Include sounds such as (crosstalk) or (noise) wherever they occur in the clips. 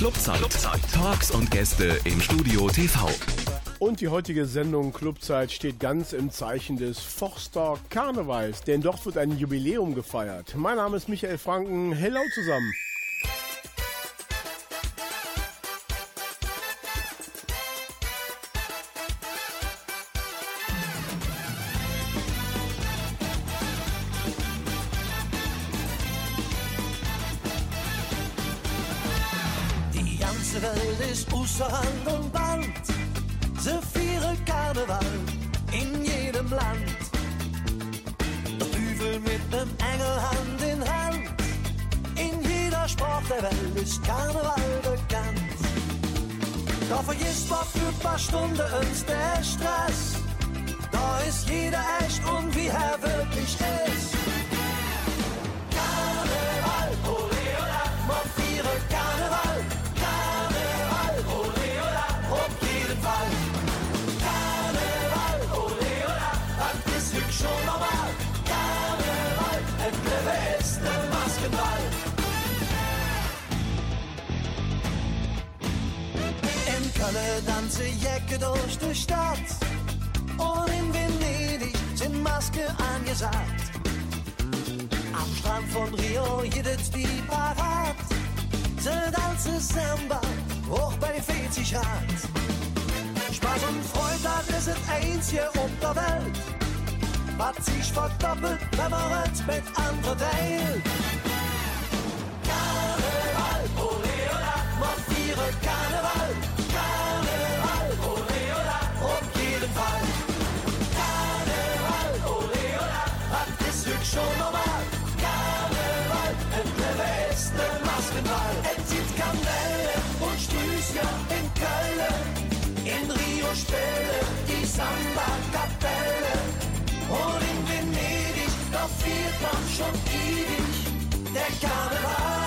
Clubzeit. Clubzeit. Talks und Gäste im Studio TV. Und die heutige Sendung Clubzeit steht ganz im Zeichen des Forster Karnevals, denn dort wird ein Jubiläum gefeiert. Mein Name ist Michael Franken. Hello zusammen. Außer Hand und Band. Sie feiern Karneval in jedem Land. Der Teufel mit nem Engel Hand in Hand. In jeder Sprache der Welt ist Karneval bekannt. Da vergisst man für ein paar Stunden uns der Stress. Da ist jeder Tanze Jacke durch die Stadt. Und in Venedig sind Maske angesagt. Am Strand von Rio jedes die parat. Sind als Samba, hoch bei 40 Grad. Spaß und Freude, das ist das Einzige auf Welt. Was sich verdoppelt, wenn man mit anderen teilt. Köln. In Rio Spelle die Samba-Kapelle. Und in Venedig, da fehlt man schon ewig der Karneval.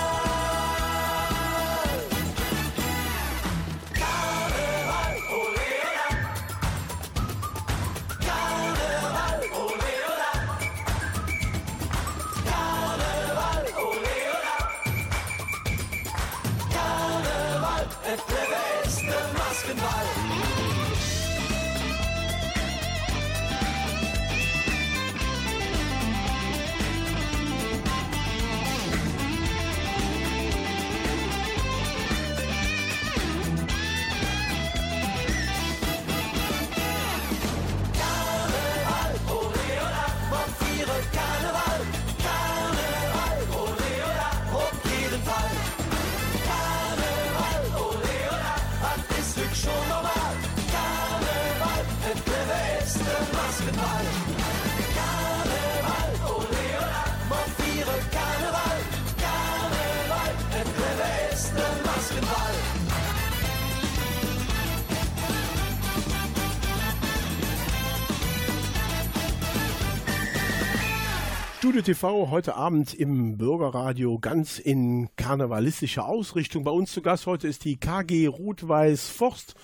Studio TV heute Abend im Bürgerradio ganz in karnevalistischer Ausrichtung. Bei uns zu Gast heute ist die KG Rot-Weiß Forst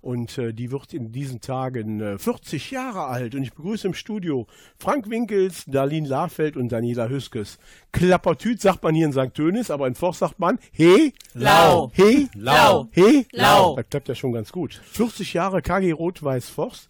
und äh, die wird in diesen Tagen äh, 40 Jahre alt. Und ich begrüße im Studio Frank Winkels, Darlene Lafeld und Daniela Hüskes. Klappertüt sagt man hier in St. Dönis, aber in Forst sagt man He, Lau. He, Lau. He, Lau. Das klappt ja schon ganz gut. 40 Jahre KG Rot-Weiß Forst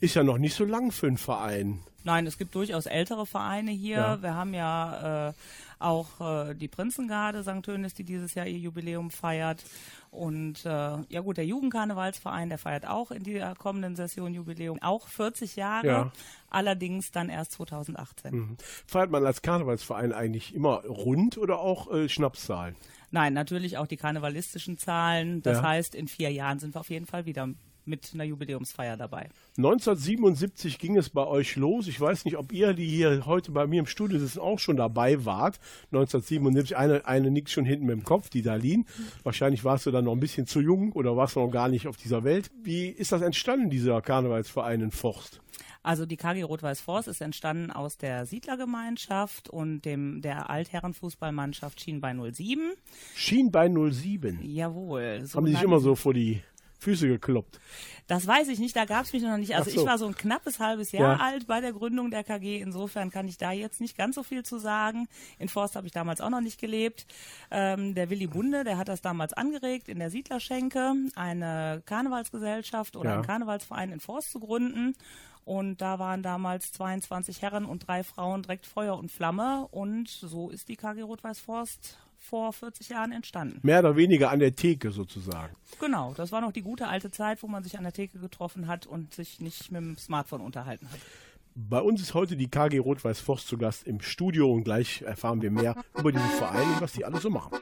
ist ja noch nicht so lang für einen Verein. Nein, es gibt durchaus ältere Vereine hier. Ja. Wir haben ja äh, auch äh, die Prinzengarde St. Tönis, die dieses Jahr ihr Jubiläum feiert. Und äh, ja gut, der Jugendkarnevalsverein, der feiert auch in der kommenden Session Jubiläum, auch 40 Jahre, Ja. allerdings dann erst 2018. Feiert man als Karnevalsverein eigentlich immer rund oder auch äh, Schnapszahlen? Nein, natürlich auch die karnevalistischen Zahlen. Das Ja. heißt, in vier Jahren sind wir auf jeden Fall wieder mit einer Jubiläumsfeier dabei. 1977 ging es bei euch los. Ich weiß nicht, ob ihr, die hier heute bei mir im Studio sitzen, auch schon dabei wart. 1977, eine, eine nickt schon hinten mit dem Kopf, die Darlene. Wahrscheinlich warst du dann noch ein bisschen zu jung oder warst du noch gar nicht auf dieser Welt. Wie ist das entstanden, dieser Karnevalsverein in Forst? Also die KG Rot-Weiß Forst ist entstanden aus der Siedlergemeinschaft und dem der Altherrenfußballmannschaft Schienbein 07. Schienbein 07. Jawohl. Haben die sich immer so vor die Füße gekloppt. Das weiß ich nicht, da gab es mich noch nicht. Also so. ich war so ein knappes halbes Jahr Ja. alt bei der Gründung der KG. Insofern kann ich da jetzt nicht ganz so viel zu sagen. In Forst habe ich damals auch noch nicht gelebt. Ähm, der Willy Bunde, der hat das damals angeregt, in der Siedlerschenke eine Karnevalsgesellschaft oder Ja. einen Karnevalsverein in Forst zu gründen. Und da waren damals 22 Herren und drei Frauen direkt Feuer und Flamme. Und so ist die KG Rot-Weiß Forst vor 40 Jahren entstanden. Mehr oder weniger an der Theke sozusagen. Genau, das war noch die gute alte Zeit, wo man sich an der Theke getroffen hat und sich nicht mit dem Smartphone unterhalten hat. Bei uns ist heute die KG Rot-Weiß Forst zu Gast im Studio und gleich erfahren wir mehr über diesen Verein und was die alle so machen.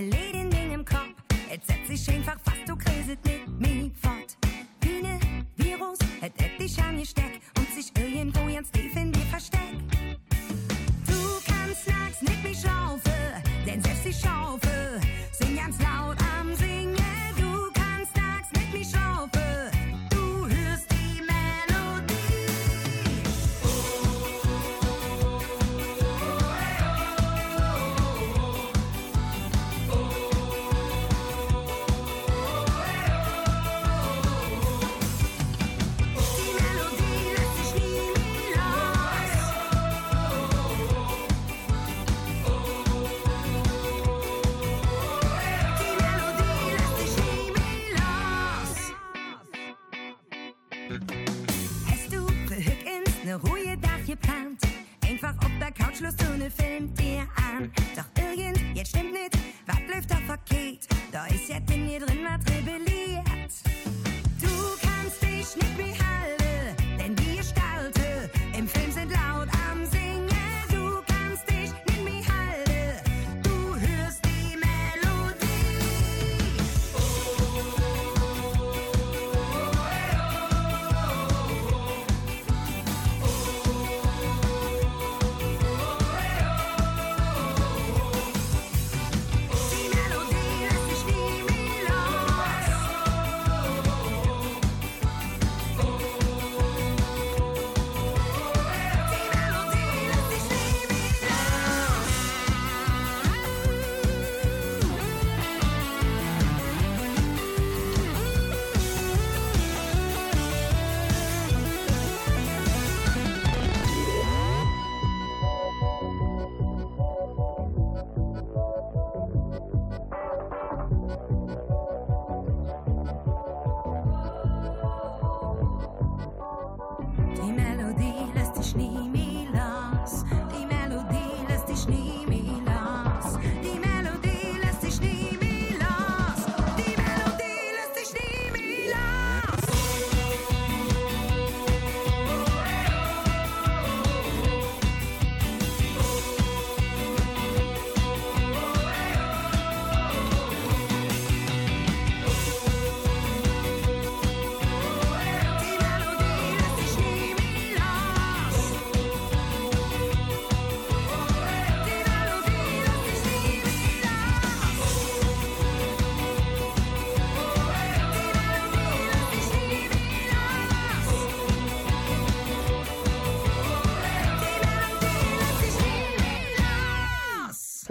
Leeren Ding im Kopf? Jetzt setz dich einfach fast, du kriegst mit mir fort. Wie Virus hat et dich angesteckt und sich irgendwo ganz tief in dir versteckt.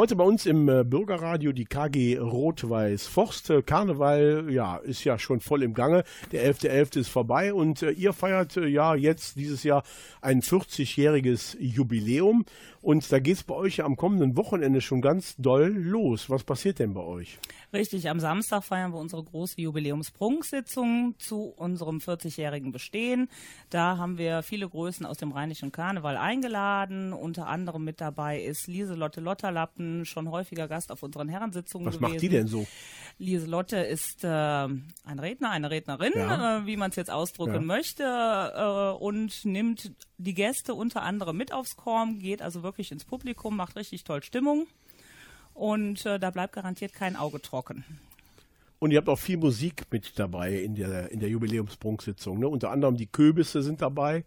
Heute bei uns im äh, Bürgerradio die KG Rot-Weiß Forst. Äh, Karneval, ja, ist ja schon voll im Gange. Der 11.11. ist vorbei und äh, ihr feiert ja jetzt dieses Jahr ein 40-jähriges Jubiläum. Und da geht's bei euch ja am kommenden Wochenende schon ganz doll los. Was passiert denn bei euch? Richtig, am Samstag feiern wir unsere große Jubiläumsprunksitzung zu unserem 40-jährigen Bestehen. Da haben wir viele Größen aus dem Rheinischen Karneval eingeladen. Unter anderem mit dabei ist Lieselotte Lotterlappen, schon häufiger Gast auf unseren Herrensitzungen Was gewesen. macht die denn so? Lieselotte ist äh, ein Redner, eine Rednerin, Ja. äh, wie man es jetzt ausdrücken Ja. möchte, äh, und nimmt die Gäste unter anderem mit aufs Korn, geht also wirklich ins Publikum, macht richtig toll Stimmung. Und äh, da bleibt garantiert kein Auge trocken. Und ihr habt auch viel Musik mit dabei in der, in der Jubiläumsprunksitzung. Ne? Unter anderem die Köbisse sind dabei,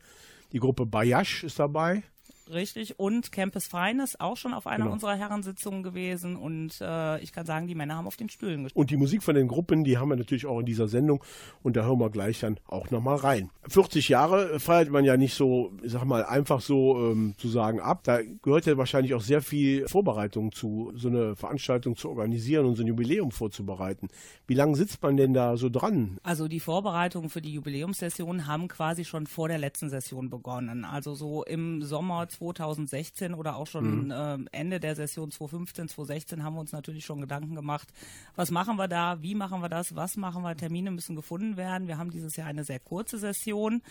die Gruppe Bayash ist dabei. Richtig. Und Campus Feines auch schon auf einer Genau. unserer Herrensitzungen gewesen. Und äh, ich kann sagen, die Männer haben auf den Stühlen gestanden. Und die Musik von den Gruppen, die haben wir natürlich auch in dieser Sendung und da hören wir gleich dann auch nochmal rein. 40 Jahre feiert man ja nicht so, ich sag mal, einfach so ähm, zu sagen ab. Da gehört ja wahrscheinlich auch sehr viel Vorbereitung zu, so eine Veranstaltung zu organisieren und so ein Jubiläum vorzubereiten. Wie lange sitzt man denn da so dran? Also die Vorbereitungen für die Jubiläumssession haben quasi schon vor der letzten Session begonnen. Also so im Sommer 2016 oder auch schon ähm, Ende der Session 2015, 2016 haben wir uns natürlich schon Gedanken gemacht, was machen wir da, wie machen wir das, was machen wir, Termine müssen gefunden werden. Wir haben dieses Jahr eine sehr kurze Session.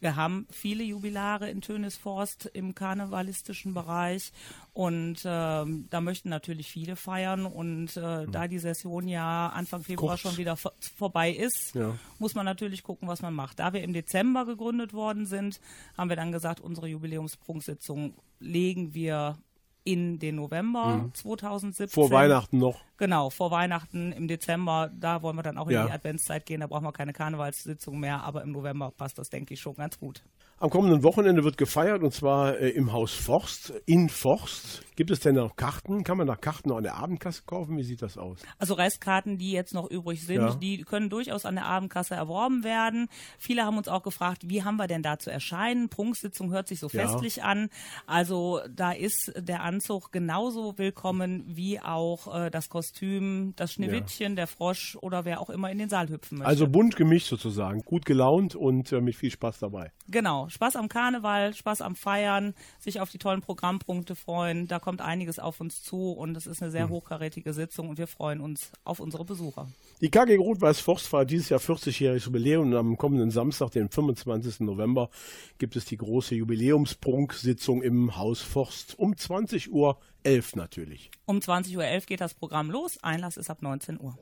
Wir haben viele Jubilare in Tönisforst im karnevalistischen Bereich und ähm, da möchten natürlich viele feiern und äh, da die Session ja Anfang Februar Kurz. schon wieder vor, vorbei ist, Ja. muss man natürlich gucken, was man macht. Da wir im Dezember gegründet worden sind, haben wir dann gesagt, unsere Jubiläumsprunksitzung legen wir in den November 2017. Vor Weihnachten noch. Genau, vor Weihnachten im Dezember, da wollen wir dann auch in Ja. die Adventszeit gehen, da brauchen wir keine Karnevalssitzung mehr, aber im November passt das, denke ich, schon ganz gut. Am kommenden Wochenende wird gefeiert und zwar äh, im Haus Forst, in Forst. Gibt es denn noch Karten? Kann man da Karten noch an der Abendkasse kaufen? Wie sieht das aus? Also Restkarten, die jetzt noch übrig sind, Ja. die können durchaus an der Abendkasse erworben werden. Viele haben uns auch gefragt, wie haben wir denn da zu erscheinen? Prunksitzung hört sich so Ja. festlich an. Also da ist der Anzug genauso willkommen wie auch äh, das Kostüm, das Schneewittchen, der Frosch oder wer auch immer in den Saal hüpfen möchte. Also bunt gemischt sozusagen, gut gelaunt und äh, mit viel Spaß dabei. Genau, Spaß am Karneval, Spaß am Feiern, sich auf die tollen Programmpunkte freuen. Da kommt einiges auf uns zu und es ist eine sehr hochkarätige Sitzung und wir freuen uns auf unsere Besucher. Die KG Rot-Weiß Forst feiert dieses Jahr 40-jähriges Jubiläum und am kommenden Samstag, den 25. November, gibt es die große Jubiläumsprunksitzung im Haus Forst um 20 Uhr 11 natürlich. Um 20.11 Uhr geht das Programm los. Einlass ist ab 19 Uhr.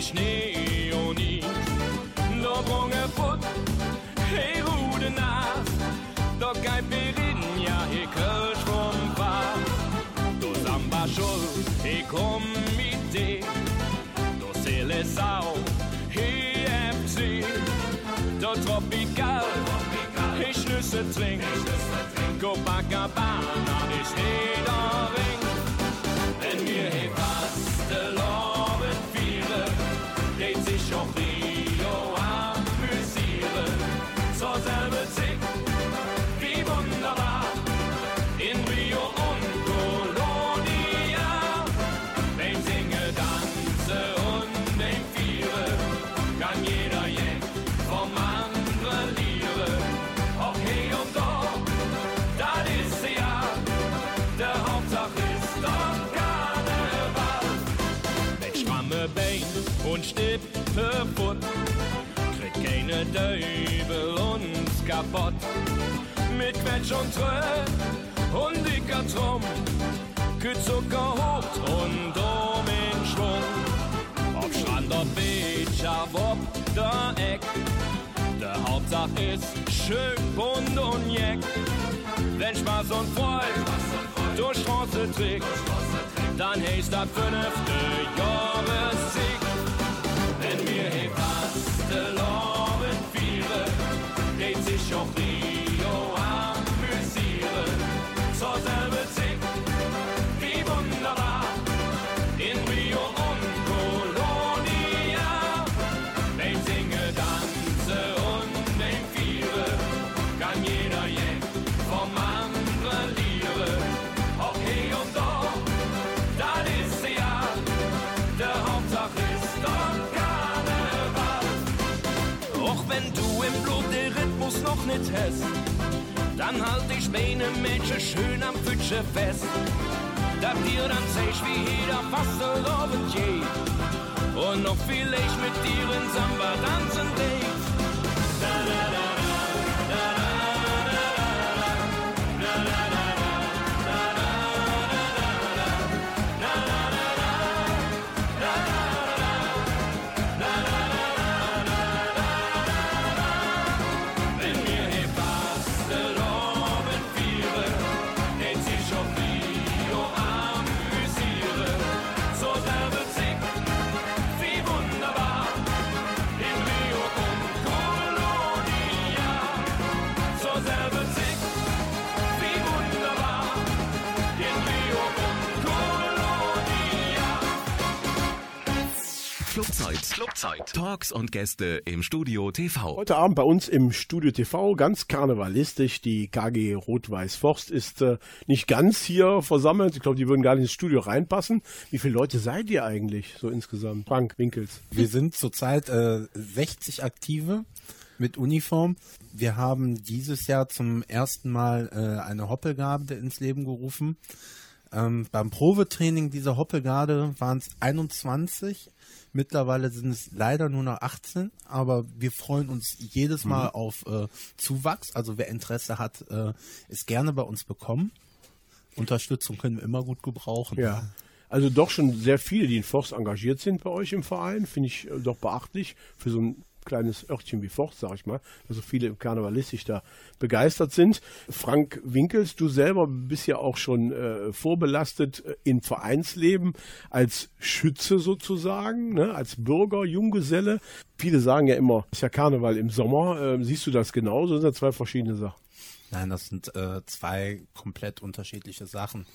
He Schnee und I. Do brunge Put, he Rude nach, do geib Berin, ja, he Kölsch vom Bad. Do Samba Schul, he Komitee, do Seleção, he FC, do Tropical, he Schnüsse trink. Copacabana, die steht am Ring. Und stippe Foot, kriegt keine Döbel uns kaputt. Mit Quetsch und Trö und dicker Trumm, küt Zucker hoch und um in Schwung. Ob Strand, ob Beach, ob der Eck, der Hauptsache ist schön bunt und jeck. Wenn Spaß und Freude durch Straße trägt, dann heißt das fünfte Jahressieg. Wenn wir hier fast Loben vieren, dreht sich auch Rio nicht hast, dann halt dich meine Mädchen schön am Pfütsche fest. Da dir dann zeig wie jeder fast erlaubt je. Und noch vielleicht mit dir in Samba tanzen geht. Wenn wir hier Talks und Gäste im Studio TV. Heute Abend bei uns im Studio TV ganz karnevalistisch. Die KG Rot-Weiß Forst ist äh, nicht ganz hier versammelt. Ich glaube, die würden gar nicht ins Studio reinpassen. Wie viele Leute seid ihr eigentlich so insgesamt? Frank Winkels. Wir sind zurzeit äh, 60 Aktive mit Uniform. Wir haben dieses Jahr zum ersten Mal äh, eine Hoppelgarde ins Leben gerufen. Ähm, beim Probetraining dieser Hoppelgarde waren es 21. Mittlerweile sind es leider nur noch 18, aber wir freuen uns jedes Mal auf äh, Zuwachs. Also wer Interesse hat, äh, ist gerne bei uns bekommen. Unterstützung können wir immer gut gebrauchen. Ja. Also doch schon sehr viele, die in Forst engagiert sind bei euch im Verein. Finde ich äh, doch beachtlich für so ein kleines Örtchen wie Forst, sag ich mal, dass so viele karnevalistisch da begeistert sind. Frank Winkels, du selber bist ja auch schon äh, vorbelastet äh, im Vereinsleben als Schütze sozusagen, ne, als Bürger, Junggeselle. Viele sagen ja immer, ist ja Karneval im Sommer. Äh, siehst du das genauso? Das sind ja zwei verschiedene Sachen. Nein, das sind äh, zwei komplett unterschiedliche Sachen.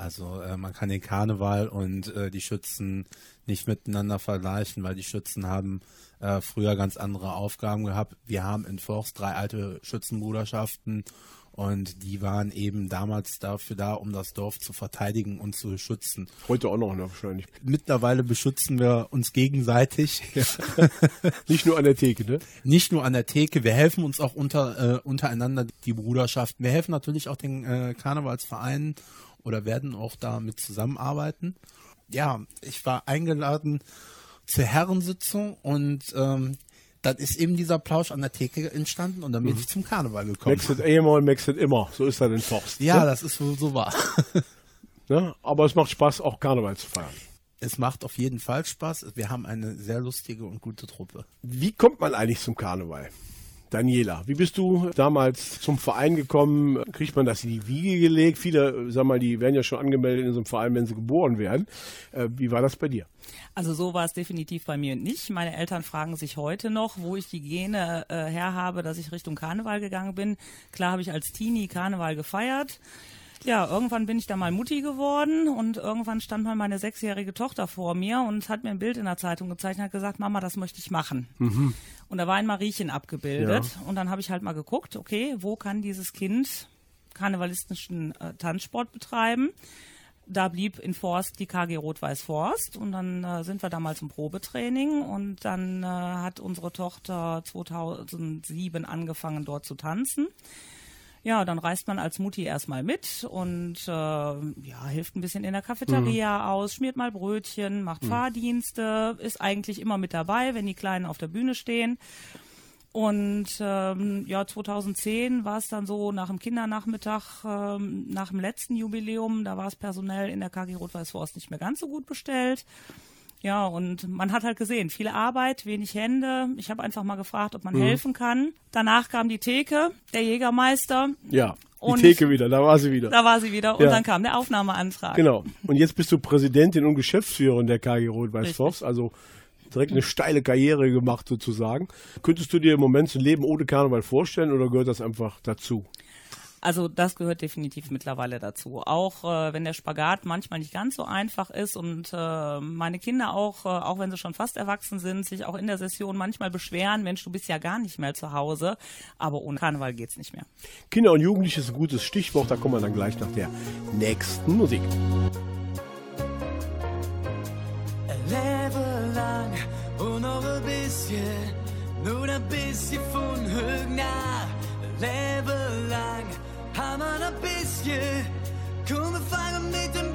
Also äh, man kann den Karneval und äh, die Schützen nicht miteinander vergleichen, weil die Schützen haben äh, früher ganz andere Aufgaben gehabt. Wir haben in Forst drei alte Schützenbruderschaften und die waren eben damals dafür da, um das Dorf zu verteidigen und zu schützen. Heute auch noch, ne, wahrscheinlich. Mittlerweile beschützen wir uns gegenseitig. (laughs) Nicht nur an der Theke, ne? Nicht nur an der Theke, wir helfen uns auch unter, äh, untereinander, die Bruderschaften. Wir helfen natürlich auch den äh, Karnevalsvereinen oder werden auch damit zusammenarbeiten. Ja, ich war eingeladen zur Herrensitzung und ähm, dann ist eben dieser Plausch an der Theke entstanden und dann bin ich zum Karneval gekommen. Maxet einmal, Maxet immer. So ist das in Forst. Ja, ne? das ist wohl so wahr. (laughs) Ne? Aber es macht Spaß, auch Karneval zu feiern. Es macht auf jeden Fall Spaß. Wir haben eine sehr lustige und gute Truppe. Wie kommt man eigentlich zum Karneval? Daniela, wie bist du damals zum Verein gekommen? Kriegt man das in die Wiege gelegt? Viele, sag mal, die werden ja schon angemeldet in so einem Verein, wenn sie geboren werden. Äh, wie war das bei dir? Also so war es definitiv bei mir nicht. Meine Eltern fragen sich heute noch, wo ich die Gene äh, her habe, dass ich Richtung Karneval gegangen bin. Klar habe ich als Teenie Karneval gefeiert. Ja, irgendwann bin ich da mal Mutti geworden und irgendwann stand mal meine sechsjährige Tochter vor mir und hat mir ein Bild in der Zeitung gezeigt und hat gesagt, Mama, das möchte ich machen. Und da war ein Mariechen abgebildet und dann habe ich halt mal geguckt, okay, wo kann dieses Kind karnevalistischen äh, Tanzsport betreiben? da blieb in Forst die KG Rot-Weiß Forst und dann äh, sind wir da mal zum Probetraining und dann äh, hat unsere Tochter 2007 angefangen dort zu tanzen. Ja, dann reist man als Mutti erstmal mit und äh, ja, hilft ein bisschen in der Cafeteria aus, schmiert mal Brötchen, macht Fahrdienste, ist eigentlich immer mit dabei, wenn die Kleinen auf der Bühne stehen. Und ähm, ja, 2010 war es dann so nach dem Kindernachmittag, ähm, nach dem letzten Jubiläum, da war es personell in der KG Rot-Weiß Forst nicht mehr ganz so gut bestellt. Ja, und man hat halt gesehen, viel Arbeit, wenig Hände. Ich habe einfach mal gefragt, ob man helfen kann. Danach kam die Theke, der Jägermeister. Ja, die Und- Theke wieder, da war sie wieder. Da war sie wieder und Ja. dann kam der Aufnahmeantrag. Genau. Und jetzt bist du Präsidentin und Geschäftsführerin der KG Rot-Weiß. Forst, also direkt eine steile Karriere gemacht sozusagen. Könntest du dir im Moment so ein Leben ohne Karneval vorstellen oder gehört das einfach dazu? Also das gehört definitiv mittlerweile dazu. Auch äh, wenn der Spagat manchmal nicht ganz so einfach ist und äh, meine Kinder auch, äh, auch wenn sie schon fast erwachsen sind, sich auch in der Session manchmal beschweren, Mensch, du bist ja gar nicht mehr zu Hause, aber ohne Karneval geht's nicht mehr. Kinder und Jugendliche ist ein gutes Stichwort, da kommen wir dann gleich nach der nächsten Musik. Ein Leben lang und noch ein bisschen, nur ein bisschen von Högner. Ein Leben lang haben ein bisschen, komm, wir fangen mit ein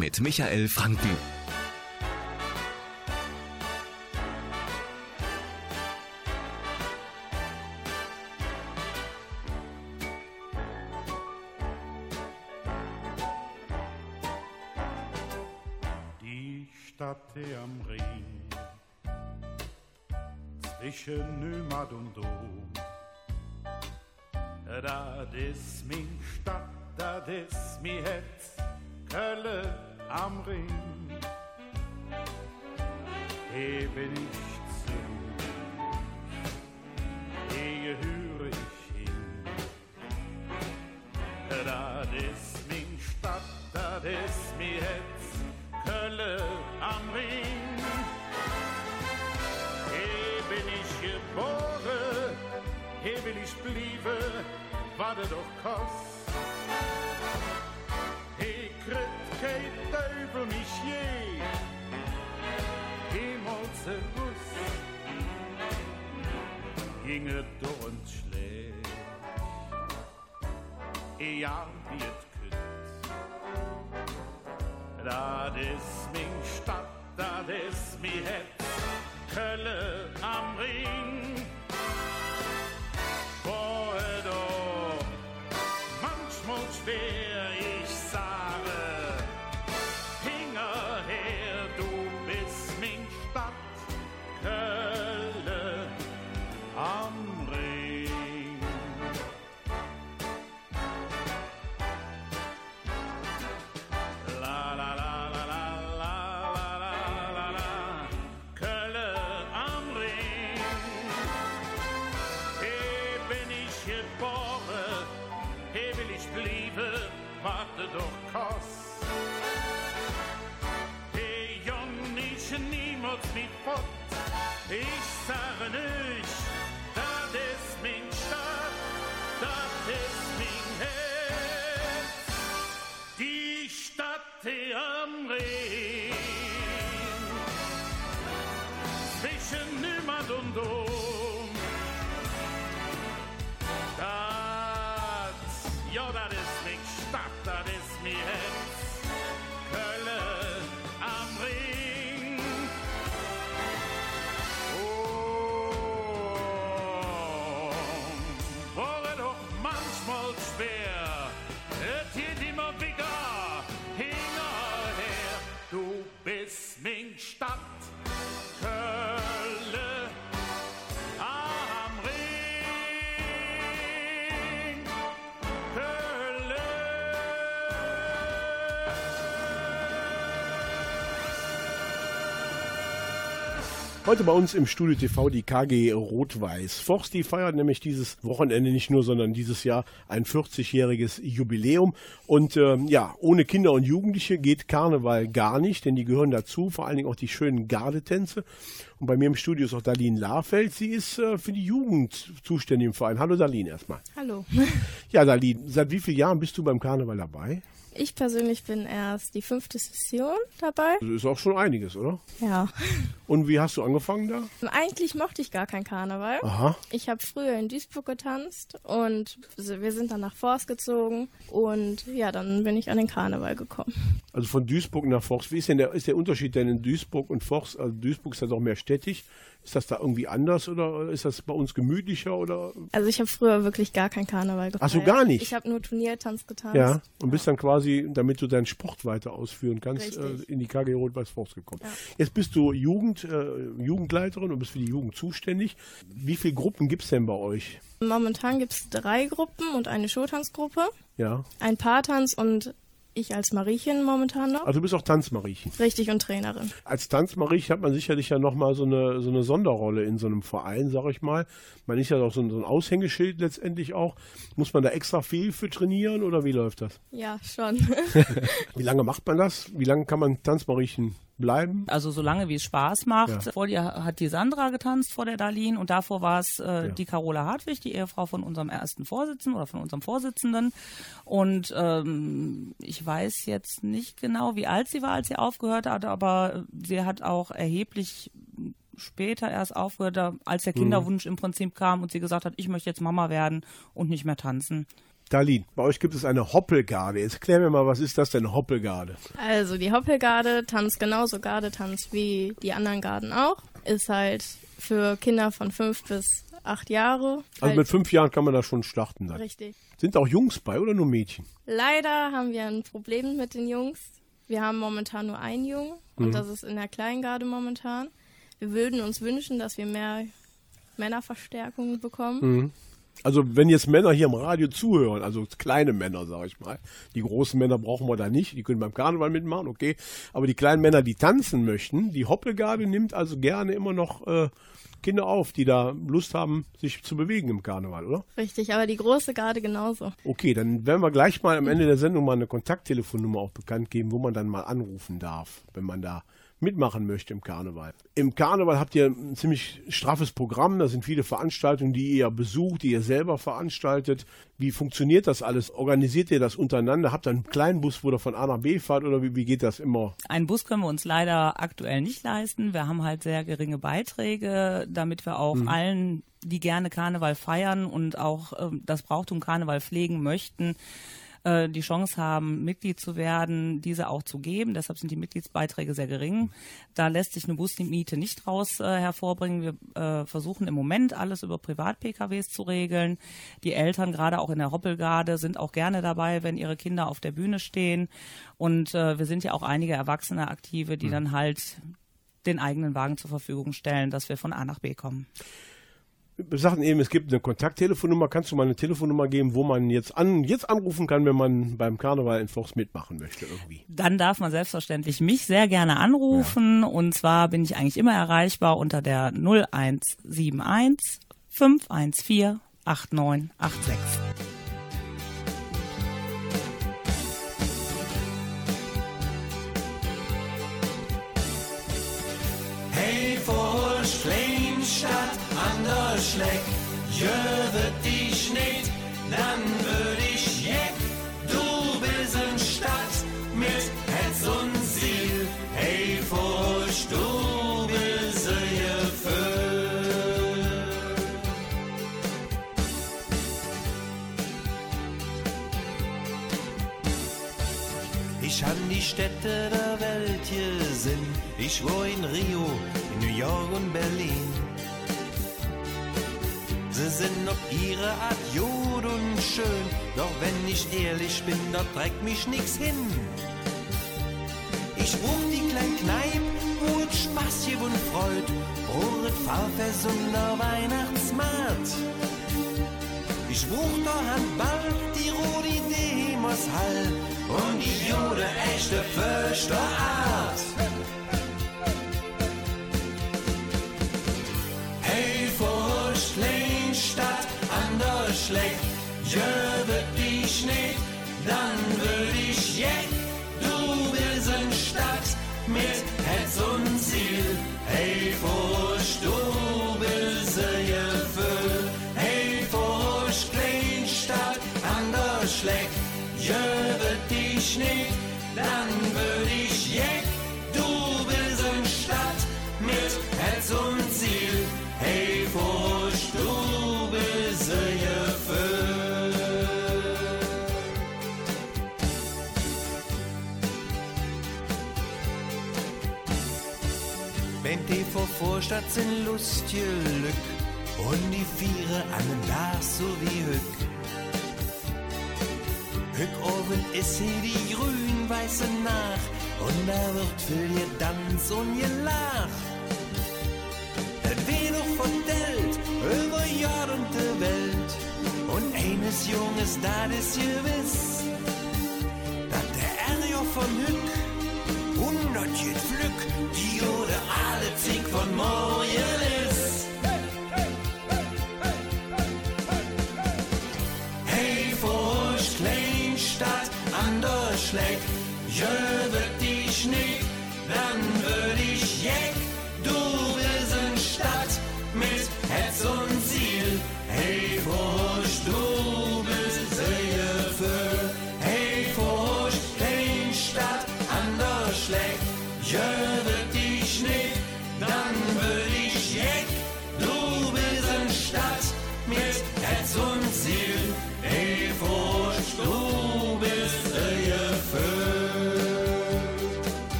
mit Michael Franken. Die Stadt am Rhein zwischen Nümad und Dom. Das ist min Stadt, da ist mi Hetz, Köln am Ring. Hier bin ich zu, hier gehöre ich hin. Das ist min Stadt, das ist mi Hetz, Kölle am Ring. Hier bin ich geboren, hier bin ich bliebe, warte doch kost. Hier kriegt kein Teufel mich je jemals gewusst, ginge durch uns schlecht. Ja, wie es könnt. Das ist mein Stadt, das ist mein Herz, Kölle am Ring. Vorher doch manchmal schwer. cause Heute bei uns im Studio TV die KG Rot-Weiß. Forst, die feiert nämlich dieses Wochenende nicht nur, sondern dieses Jahr ein 40-jähriges Jubiläum. Und ähm, ja, ohne Kinder und Jugendliche geht Karneval gar nicht, denn die gehören dazu, vor allen Dingen auch die schönen Gardetänze. Und bei mir im Studio ist auch Darlene Larfeld. Sie ist äh, für die Jugend zuständig im Verein. Hallo Darlene erstmal. Hallo. (laughs) Ja, Darlene, seit wie vielen Jahren bist du beim Karneval dabei? Ich persönlich bin erst die fünfte Session dabei. Das ist auch schon einiges, oder? Ja. Und wie hast du angefangen da? Eigentlich mochte ich gar keinen Karneval. Aha. Ich habe früher in Duisburg getanzt und wir sind dann nach Forst gezogen und ja, dann bin ich an den Karneval gekommen. Also von Duisburg nach Forst. Wie ist denn der, ist der Unterschied denn in Duisburg und Forst? Also Duisburg ist ja doch mehr städtisch. Ist das da irgendwie anders oder ist das bei uns gemütlicher oder? Also ich habe früher wirklich gar keinen Karneval gefeiert. Ach so, gar nicht? Ich habe nur Turniertanz getanzt. Ja. Und bist dann quasi, damit du deinen Sport weiter ausführen kannst, äh, Richtig. in die KG Rot-Weiß Forst gekommen. Ja. Jetzt bist du Jugend, äh, Jugendleiterin und bist für die Jugend zuständig. Wie viele Gruppen gibt es denn bei euch? Momentan gibt es drei Gruppen und eine Showtanzgruppe, Ja. ein Paartanz und ich als Mariechen momentan noch. Also du bist auch Tanzmariechen. Richtig und Trainerin. Als Tanzmarich hat man sicherlich ja nochmal so eine, so eine Sonderrolle in so einem Verein, sag ich mal. Man ist ja doch so ein, so ein Aushängeschild letztendlich auch. Muss man da extra viel für trainieren oder wie läuft das? Ja, schon. (laughs) Wie lange macht man das? Wie lange kann man Tanzmariechen bleiben? Also solange wie es Spaß macht. Ja. Vor dir hat die Sandra getanzt vor der Darlene und davor war es äh, Ja. die Carola Hartwig, die Ehefrau von unserem ersten Vorsitzenden oder von unserem Vorsitzenden. Und ähm, ich weiß jetzt nicht genau, wie alt sie war, als sie aufgehört hat, aber sie hat auch erheblich später erst aufgehört, als der Kinderwunsch im Prinzip kam und sie gesagt hat, ich möchte jetzt Mama werden und nicht mehr tanzen. Darlene, bei euch gibt es eine Hoppelgarde. Jetzt klär mir mal, was ist das denn, Hoppelgarde? Also die Hoppelgarde tanzt genauso Gardetanz wie die anderen Garden auch. Ist halt für Kinder von fünf bis acht Jahre. Also halt mit fünf Jahren kann man da schon starten dann. richtig. Sind auch Jungs bei oder nur Mädchen? Leider haben wir ein Problem mit den Jungs. Wir haben momentan nur einen Jungen und Mhm. das ist in der Kleingarde momentan. Wir würden uns wünschen, dass wir mehr Männerverstärkung bekommen. Mhm. Also wenn jetzt Männer hier im Radio zuhören, also kleine Männer, sage ich mal, die großen Männer brauchen wir da nicht, die können beim Karneval mitmachen, okay, aber die kleinen Männer, die tanzen möchten, die Hoppelgarde nimmt also gerne immer noch äh, Kinder auf, die da Lust haben, sich zu bewegen im Karneval, oder? Richtig, aber die große Garde genauso. Okay, dann werden wir gleich mal am Ende der Sendung mal eine Kontakttelefonnummer auch bekannt geben, wo man dann mal anrufen darf, wenn man da mitmachen möchte im Karneval. Im Karneval habt ihr ein ziemlich straffes Programm, da sind viele Veranstaltungen, die ihr besucht, die ihr selber veranstaltet. Wie funktioniert das alles? Organisiert ihr das untereinander? Habt ihr einen kleinen Bus, wo ihr von A nach B fahrt oder wie, wie geht das immer? Einen Bus können wir uns leider aktuell nicht leisten. Wir haben halt sehr geringe Beiträge, damit wir auch allen, die gerne Karneval feiern und auch ähm, das Brauchtum Karneval pflegen möchten, äh, die Chance haben, Mitglied zu werden, diese auch zu geben. Deshalb sind die Mitgliedsbeiträge sehr gering. Da lässt sich eine Busmiete nicht raus äh, hervorbringen. Wir äh, versuchen im Moment alles über Privat-PKWs zu regeln. Die Eltern, gerade auch in der Hoppelgarde, sind auch gerne dabei, wenn ihre Kinder auf der Bühne stehen. Und äh, wir sind ja auch einige Erwachsene Aktive, die dann halt den eigenen Wagen zur Verfügung stellen, dass wir von A nach B kommen. Wir sagten eben, es gibt eine Kontakttelefonnummer. Kannst du mal eine Telefonnummer geben, wo man jetzt an jetzt anrufen kann, wenn man beim Karneval in Forst mitmachen möchte irgendwie? Dann darf man selbstverständlich mich sehr gerne anrufen. Und zwar bin ich eigentlich immer erreichbar unter der 0171 514 8986. Schleck, jövet dich nicht, dann würd ich jeck. Du bist in Stadt mit Herz und Ziel. Hey, Furcht, du bist. Ich han die Städte der Welt gesehen. Ich war in Rio, in New York und Berlin. Sie sind auf ihre Art jod und schön, doch wenn ich ehrlich bin, dort trägt mich nix hin. Ich ruf die kleine Kneipe, wo Spaß gibt und Freud, wo es Fahrfest und der Weihnachtsmarkt. Ich ruch da Handball, die Rudi Demos Hall und die Jude echte Fürchterart. Schleck, jö wird die Schnee, dann würd ich jeck, du bist Stadt mit Herz und Ziel. Hey, Furcht, du bist Gefühl. Hey, Furcht, Kleinstadt an der Schleck, jö wird die Schnee, dann Vorstadt sind lustige Lück und die Viere an Dach so wie Hück. Hück oben ist hier die grün-weiße nach und da wird ihr Tanz und ihr Lach. Weh noch von Welt über Jahr und der Welt und eines Junges, das ist gewiss, dass der Ärger von Hück hundert Glück, die oder alle zink von morgen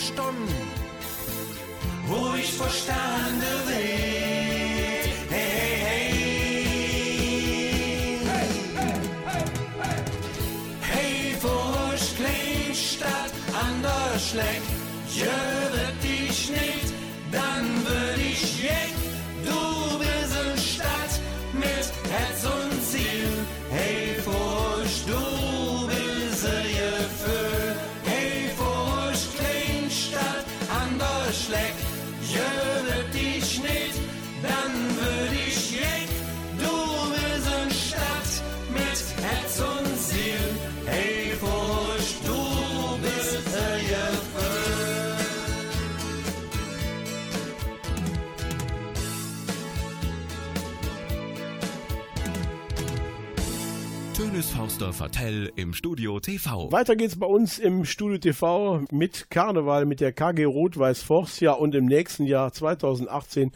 verstanden, Vertell im Studio TV. Weiter geht's bei uns im Studio TV mit Karneval mit der KG Rot-Weiß Forst. Ja, und im nächsten Jahr 2018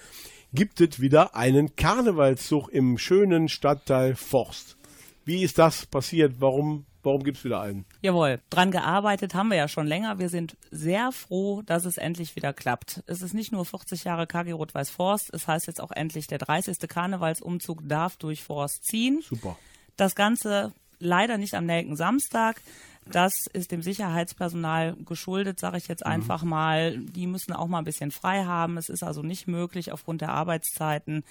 gibt es wieder einen Karnevalszug im schönen Stadtteil Forst. Wie ist das passiert? Warum, warum gibt's wieder einen? Jawohl, dran gearbeitet haben wir ja schon länger. Wir sind sehr froh, dass es endlich wieder klappt. Es ist nicht nur 40 Jahre KG Rot-Weiß Forst, es heißt jetzt auch endlich, der 30. Karnevalsumzug darf durch Forst ziehen. Super. Das Ganze leider nicht am Nelken Samstag. Das ist dem Sicherheitspersonal geschuldet, sage ich jetzt einfach mal. Die müssen auch mal ein bisschen frei haben. Es ist also nicht möglich, aufgrund der Arbeitszeiten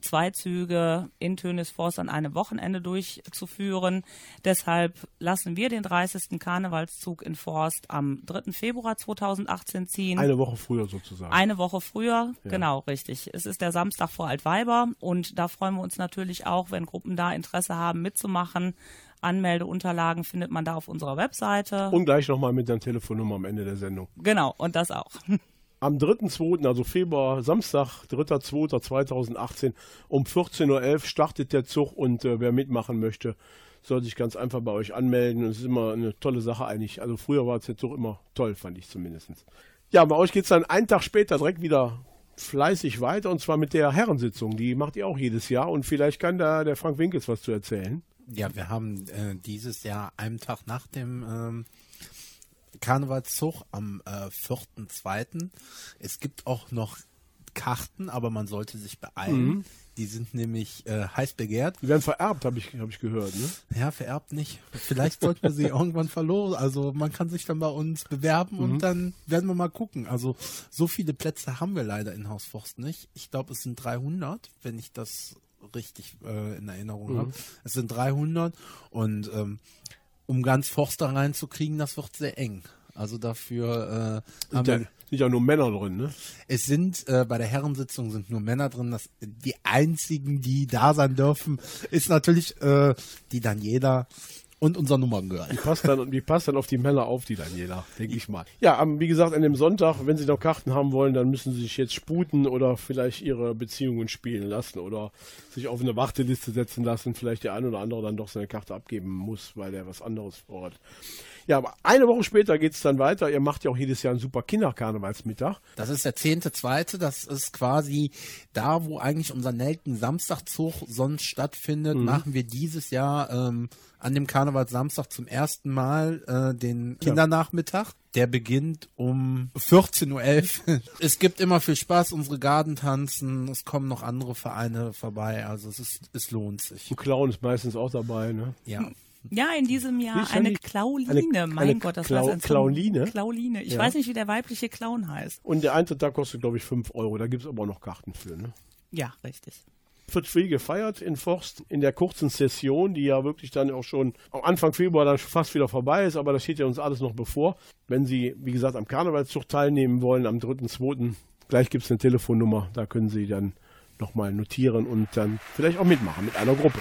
zwei Züge in Tönisforst an einem Wochenende durchzuführen. Deshalb lassen wir den 30. Karnevalszug in Forst am 3. Februar 2018 ziehen. Eine Woche früher sozusagen. Eine Woche früher, genau, richtig. Es ist der Samstag vor Altweiber und da freuen wir uns natürlich auch, wenn Gruppen da Interesse haben, mitzumachen. Anmeldeunterlagen findet man da auf unserer Webseite. und gleich nochmal mit der Telefonnummer am Ende der Sendung. genau, und das auch. (laughs) Am 3.2., also Februar, Samstag, 3.2.2018 um 14.11 Uhr startet der Zug und äh, wer mitmachen möchte, soll sich ganz einfach bei euch anmelden. Es ist immer eine tolle Sache eigentlich. Also früher war der Zug immer toll, fand ich zumindest. Ja, bei euch geht es dann einen Tag später direkt wieder fleißig weiter und zwar mit der Herrensitzung. Die macht ihr auch jedes Jahr und vielleicht kann da der Frank Winkels was zu erzählen. Ja, wir haben äh, dieses Jahr einen Tag nach dem ähm, Karnevalszug am äh, 4.2. Es gibt auch noch Karten, aber man sollte sich beeilen. Die sind nämlich äh, heiß begehrt. Die werden vererbt, habe ich, hab ich gehört. Ne? Ja, vererbt nicht. Vielleicht sollten wir sie (laughs) irgendwann verloren. Also man kann sich dann bei uns bewerben und dann werden wir mal gucken. Also so viele Plätze haben wir leider in Haus Forst nicht. Ich glaube, es sind 300, wenn ich das richtig äh, in Erinnerung habe. Es sind 300 und ähm, um ganz Forster reinzukriegen, das wird sehr eng. Also dafür äh, haben Sind ja, wir, sind ja nur Männer drin, ne? es sind äh, bei der Herrensitzung sind nur Männer drin. Das, die einzigen, die da sein dürfen, ist natürlich äh, die Daniela und unser Nummerngirl. Die passt dann, die passt dann auf die Männer auf, die Daniela, denke ich mal. Ja, wie gesagt, an dem Sonntag, wenn Sie noch Karten haben wollen, dann müssen Sie sich jetzt sputen oder vielleicht Ihre Beziehungen spielen lassen oder sich auf eine Warteliste setzen lassen. Vielleicht der ein oder andere dann doch seine Karte abgeben muss, weil er was anderes vorhat. Ja, aber eine Woche später geht's dann weiter. Ihr macht ja auch jedes Jahr einen super Kinderkarnevalsmittag. Das ist der zehnte zweite. Das ist quasi da, wo eigentlich unser Nelken Samstagzug sonst stattfindet, machen wir dieses Jahr ähm, an dem Karnevalssamstag zum ersten Mal äh, den Kindernachmittag. Der beginnt um 14.11 Uhr. (laughs) es gibt immer viel Spaß, unsere Garden tanzen, es kommen noch andere Vereine vorbei, also es ist, es lohnt sich. Ein Clown ist meistens auch dabei, ne? Ja. Ja, in diesem Jahr eine. Klauline. Eine- mein eine Gott, das Klau- war ein Klauline? Klauline. Ich Ja. weiß nicht, wie der weibliche Clown heißt. Und der Eintritt da kostet, glaube ich, 5 Euro. Da gibt's aber auch noch Karten für, ne? Ja, richtig. wird viel gefeiert in Forst in der kurzen Session, die ja wirklich dann auch schon am Anfang Februar dann fast wieder vorbei ist, aber das steht ja uns alles noch bevor. Wenn Sie, wie gesagt, am Karnevalszug teilnehmen wollen, am 3.2., gleich gibt es eine Telefonnummer, da können Sie dann nochmal notieren und dann vielleicht auch mitmachen mit einer Gruppe.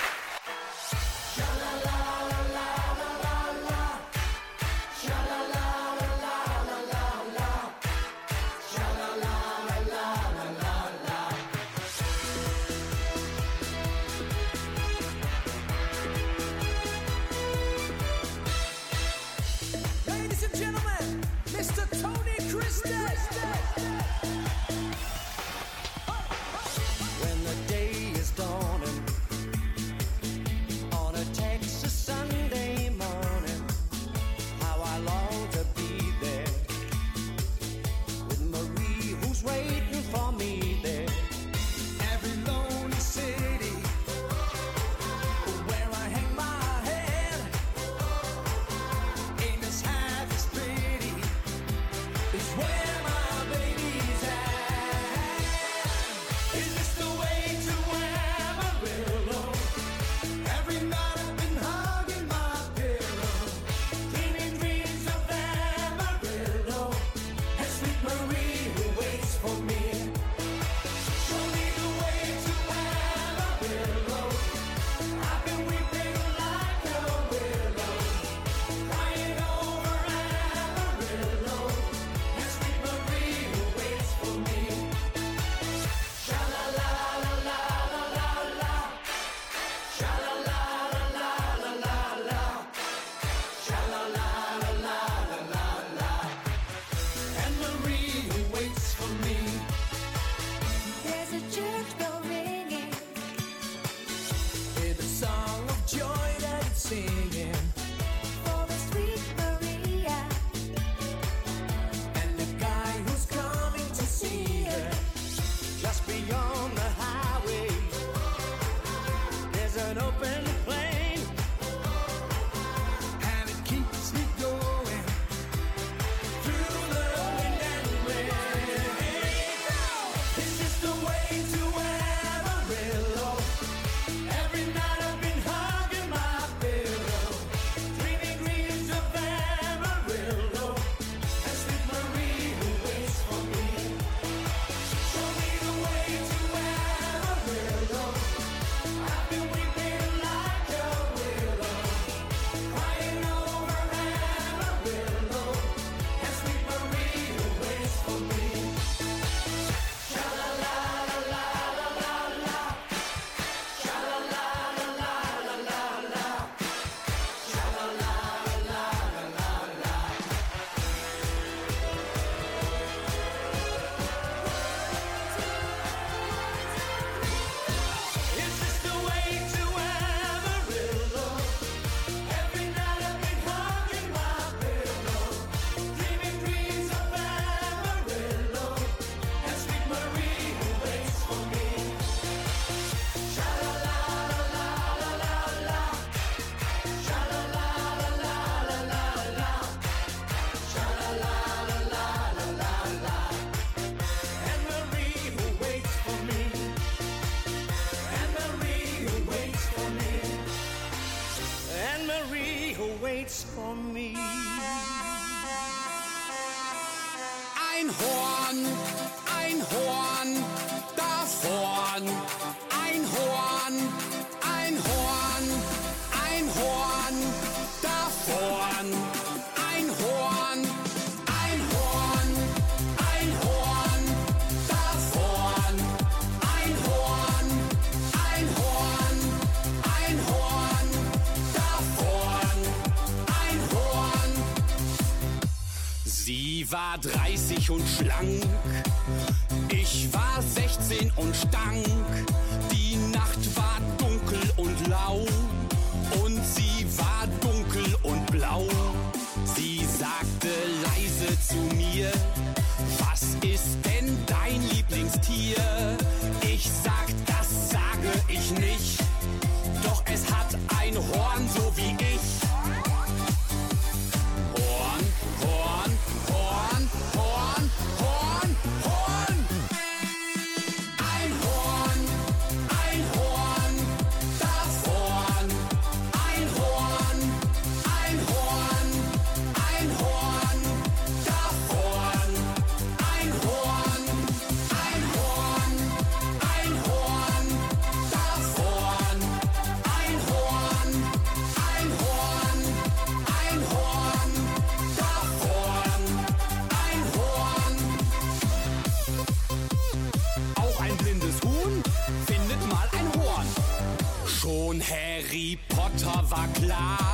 Waits for me. Ein Horn, ein Horn, da vorn. Ein Horn, ein Horn, ein Horn, Sie war 30 und schlank, ich war 16 und stank. War klar,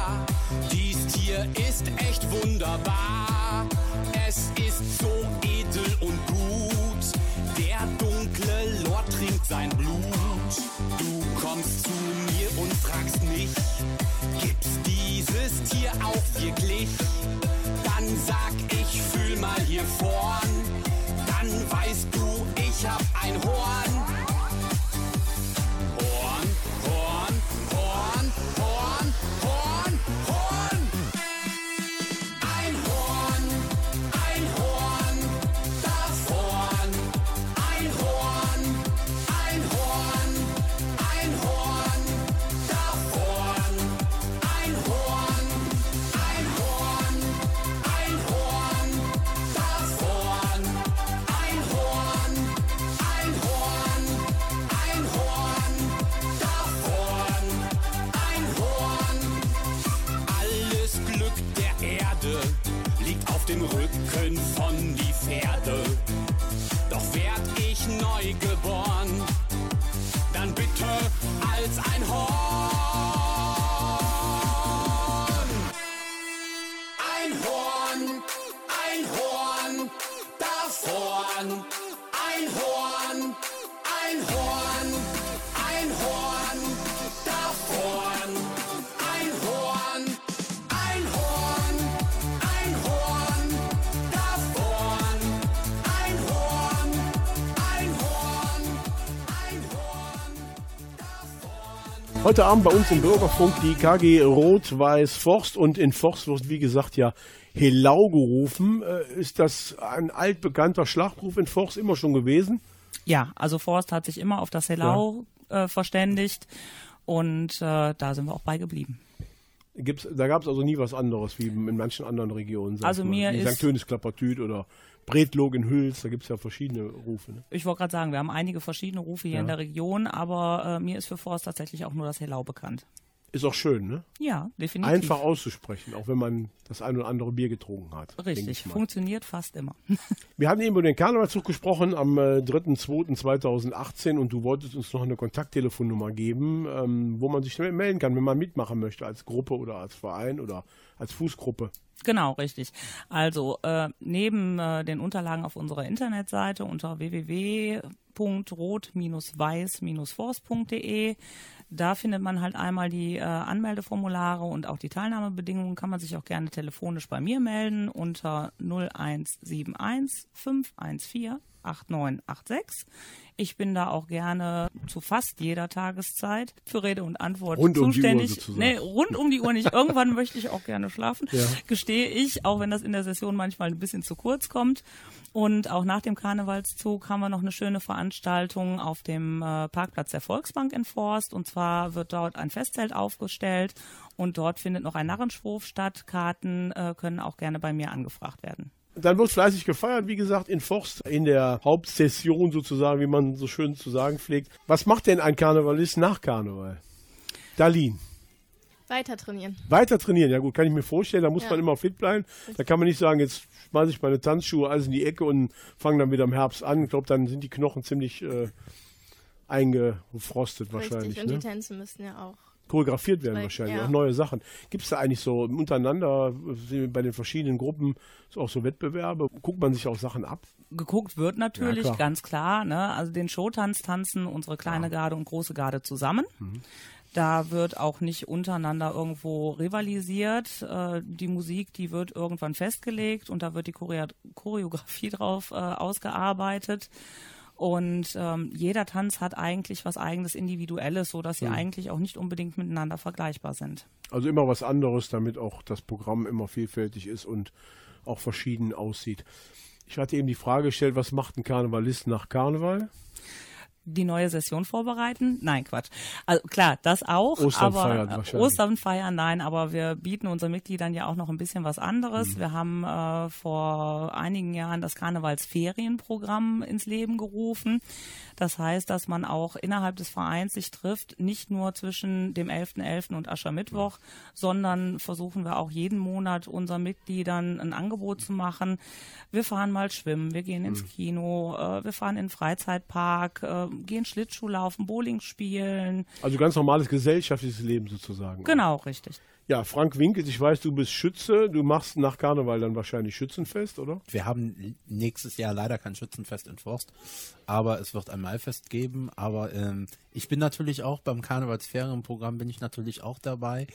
Heute Abend bei uns im Bürgerfunk die KG Rot-Weiß Forst und in Forst wird wie gesagt ja Helau gerufen. Äh, Ist das ein altbekannter Schlachtruf in Forst immer schon gewesen? Ja, also Forst hat sich immer auf das Helau äh, verständigt und äh, da sind wir auch bei geblieben. Gibt's, da gab es also nie was anderes wie in manchen anderen Regionen. Also mir ist- St. Tönis Klappertüt oder Bredlog in Hüls, da gibt es ja verschiedene Rufe. Ne? Ich wollte gerade sagen, wir haben einige verschiedene Rufe hier Ja. in der Region, aber äh, mir ist für Forst tatsächlich auch nur das Helau bekannt. Ist auch schön, ne? Ja, definitiv. Einfach auszusprechen, auch wenn man das ein oder andere Bier getrunken hat. Richtig, funktioniert fast immer. (laughs) Wir hatten eben über den Karnevalszug gesprochen am äh, 3.2.2018 und du wolltest uns noch eine Kontakttelefonnummer geben, ähm, wo man sich melden kann, wenn man mitmachen möchte, als Gruppe oder als Verein oder als Fußgruppe. Genau, richtig. Also äh, neben äh, den Unterlagen auf unserer Internetseite unter www.rot-weiß-forst.de, da findet man halt einmal die äh, Anmeldeformulare und auch die Teilnahmebedingungen. Kann man sich auch gerne telefonisch bei mir melden unter 0171 514 8986. Ich bin da auch gerne zu fast jeder Tageszeit für Rede und Antwort Rund um die Uhr zuständig. sozusagen. nee, rund um die Uhr nicht. Irgendwann (laughs) möchte ich auch gerne schlafen, Ja. gestehe ich, auch wenn das in der Session manchmal ein bisschen zu kurz kommt. Und auch nach dem Karnevalszug haben wir noch eine schöne Veranstaltung auf dem äh, Parkplatz der Volksbank in Forst. Und zwar wird dort ein Festzelt aufgestellt und dort findet noch ein Narrenschwurf statt. Karten äh, können auch gerne bei mir angefragt werden. Dann wird fleißig gefeiert, wie gesagt, in Forst, in der Hauptsession sozusagen, wie man so schön zu sagen pflegt. Was macht denn ein Karnevalist nach Karneval? Darlene. Weiter trainieren. Weiter trainieren, ja gut, kann ich mir vorstellen, da muss Ja. man immer fit bleiben. Da kann man nicht sagen, jetzt schmeiße ich meine Tanzschuhe alles in die Ecke und fange dann wieder im Herbst an. Ich glaube, dann sind die Knochen ziemlich äh, eingefrostet wahrscheinlich. Richtig. Und Ne? die Tänze müssen ja auch. Choreografiert werden wahrscheinlich, ja. auch neue Sachen. Gibt es da eigentlich so untereinander, äh, bei den verschiedenen Gruppen, so auch so Wettbewerbe? Guckt man sich auch Sachen ab? geguckt wird natürlich, Ja, klar. ganz klar. Ne? Also den Showtanz tanzen unsere kleine Garde und große Garde zusammen. Da wird auch nicht untereinander irgendwo rivalisiert. Äh, die Musik, die wird irgendwann festgelegt und da wird die Choreo Choreografie drauf äh, ausgearbeitet. Und ähm, jeder Tanz hat eigentlich was eigenes Individuelles, so dass sie eigentlich auch nicht unbedingt miteinander vergleichbar sind. Also immer was anderes, damit auch das Programm immer vielfältig ist und auch verschieden aussieht. Ich hatte eben die Frage gestellt, was macht ein Karnevalist nach Karneval? Die neue Session vorbereiten? Nein, Quatsch. Also klar, das auch. Ostern aber, feiern äh, wahrscheinlich. Ostern feiern, nein, aber wir bieten unseren Mitgliedern ja auch noch ein bisschen was anderes. Mhm. Wir haben äh, vor einigen Jahren das Karnevalsferienprogramm ins Leben gerufen. Das heißt, dass man auch innerhalb des Vereins sich trifft, nicht nur zwischen dem 11.11. und Aschermittwoch, sondern versuchen wir auch jeden Monat unseren Mitgliedern ein Angebot zu machen. Wir fahren mal schwimmen, wir gehen Mhm. ins Kino, äh, wir fahren in den Freizeitpark, äh, gehen Schlittschuh laufen, Bowling spielen. Also ganz normales gesellschaftliches Leben sozusagen. Genau, richtig. Ja, Frank Winkels, ich weiß, du bist Schütze. Du machst nach Karneval dann wahrscheinlich Schützenfest, oder? Wir haben nächstes Jahr leider kein Schützenfest in Forst, aber es wird ein Maifest geben. Aber ähm, ich bin natürlich auch beim Karnevalsferienprogramm bin ich natürlich auch dabei.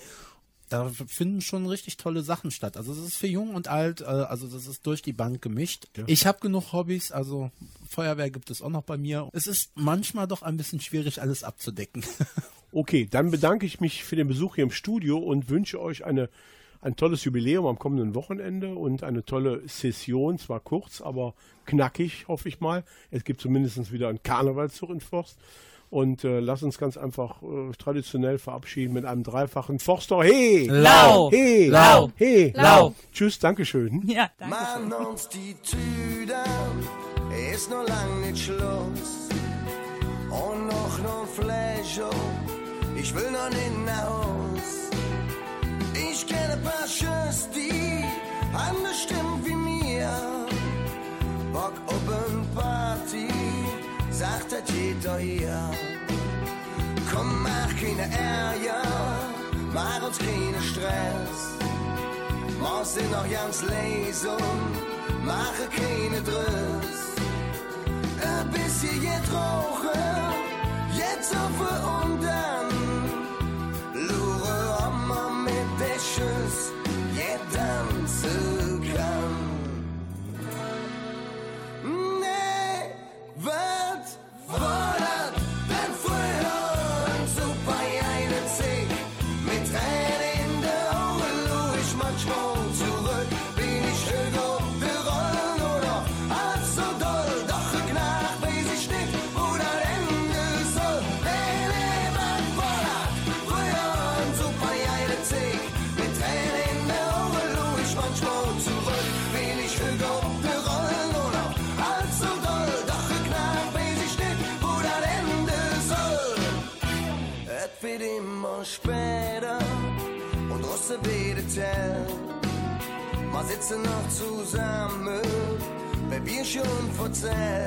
Da finden schon richtig tolle Sachen statt. Also es ist für jung und alt, äh, also das ist durch die Bank gemischt. Ich habe genug Hobbys, also Feuerwehr gibt es auch noch bei mir. Es ist manchmal doch ein bisschen schwierig, alles abzudecken. (laughs) Okay, dann bedanke ich mich für den Besuch hier im Studio und wünsche euch eine, ein tolles Jubiläum am kommenden Wochenende und eine tolle Session, zwar kurz, aber knackig, hoffe ich mal. Es gibt zumindest wieder einen Karnevalszug in Forst. Und äh, lass uns ganz einfach äh, traditionell verabschieden mit einem dreifachen Forster. Hey! Lau! Hey! Lau! Hey! Lau! Tschüss, Dankeschön. (laughs) Ja, danke schön. Man uns die Tüder, ist noch lang nicht Schluss. Und noch noch Fläche, ich will noch nach Haus. Ich kenne ein paar Schüsse, die haben bestimmt wie mir. Bock oben Party, sagt das jeder hier. Komm, mach keine Ärger, mach uns keinen Stress. Machst sind noch ganz lesung, mache keine Driss. Ein bisschen jetzt schon